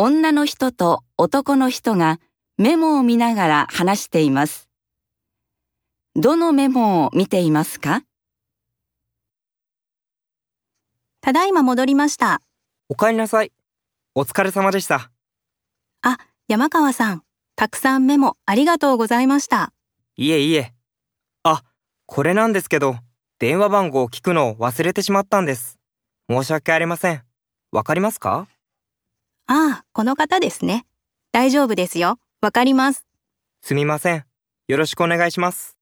女の人と男の人がメモを見ながら話しています。どのメモを見ていますか？ただいま戻りました。お帰りなさい。お疲れ様でした。あ、山川さん。たくさんメモありがとうございました。いえいえ。あ、これなんですけど、電話番号を聞くのを忘れてしまったんです。申し訳ありません。わかりますか？ああ、この方ですね。大丈夫ですよ。わかります。すみません。よろしくお願いします。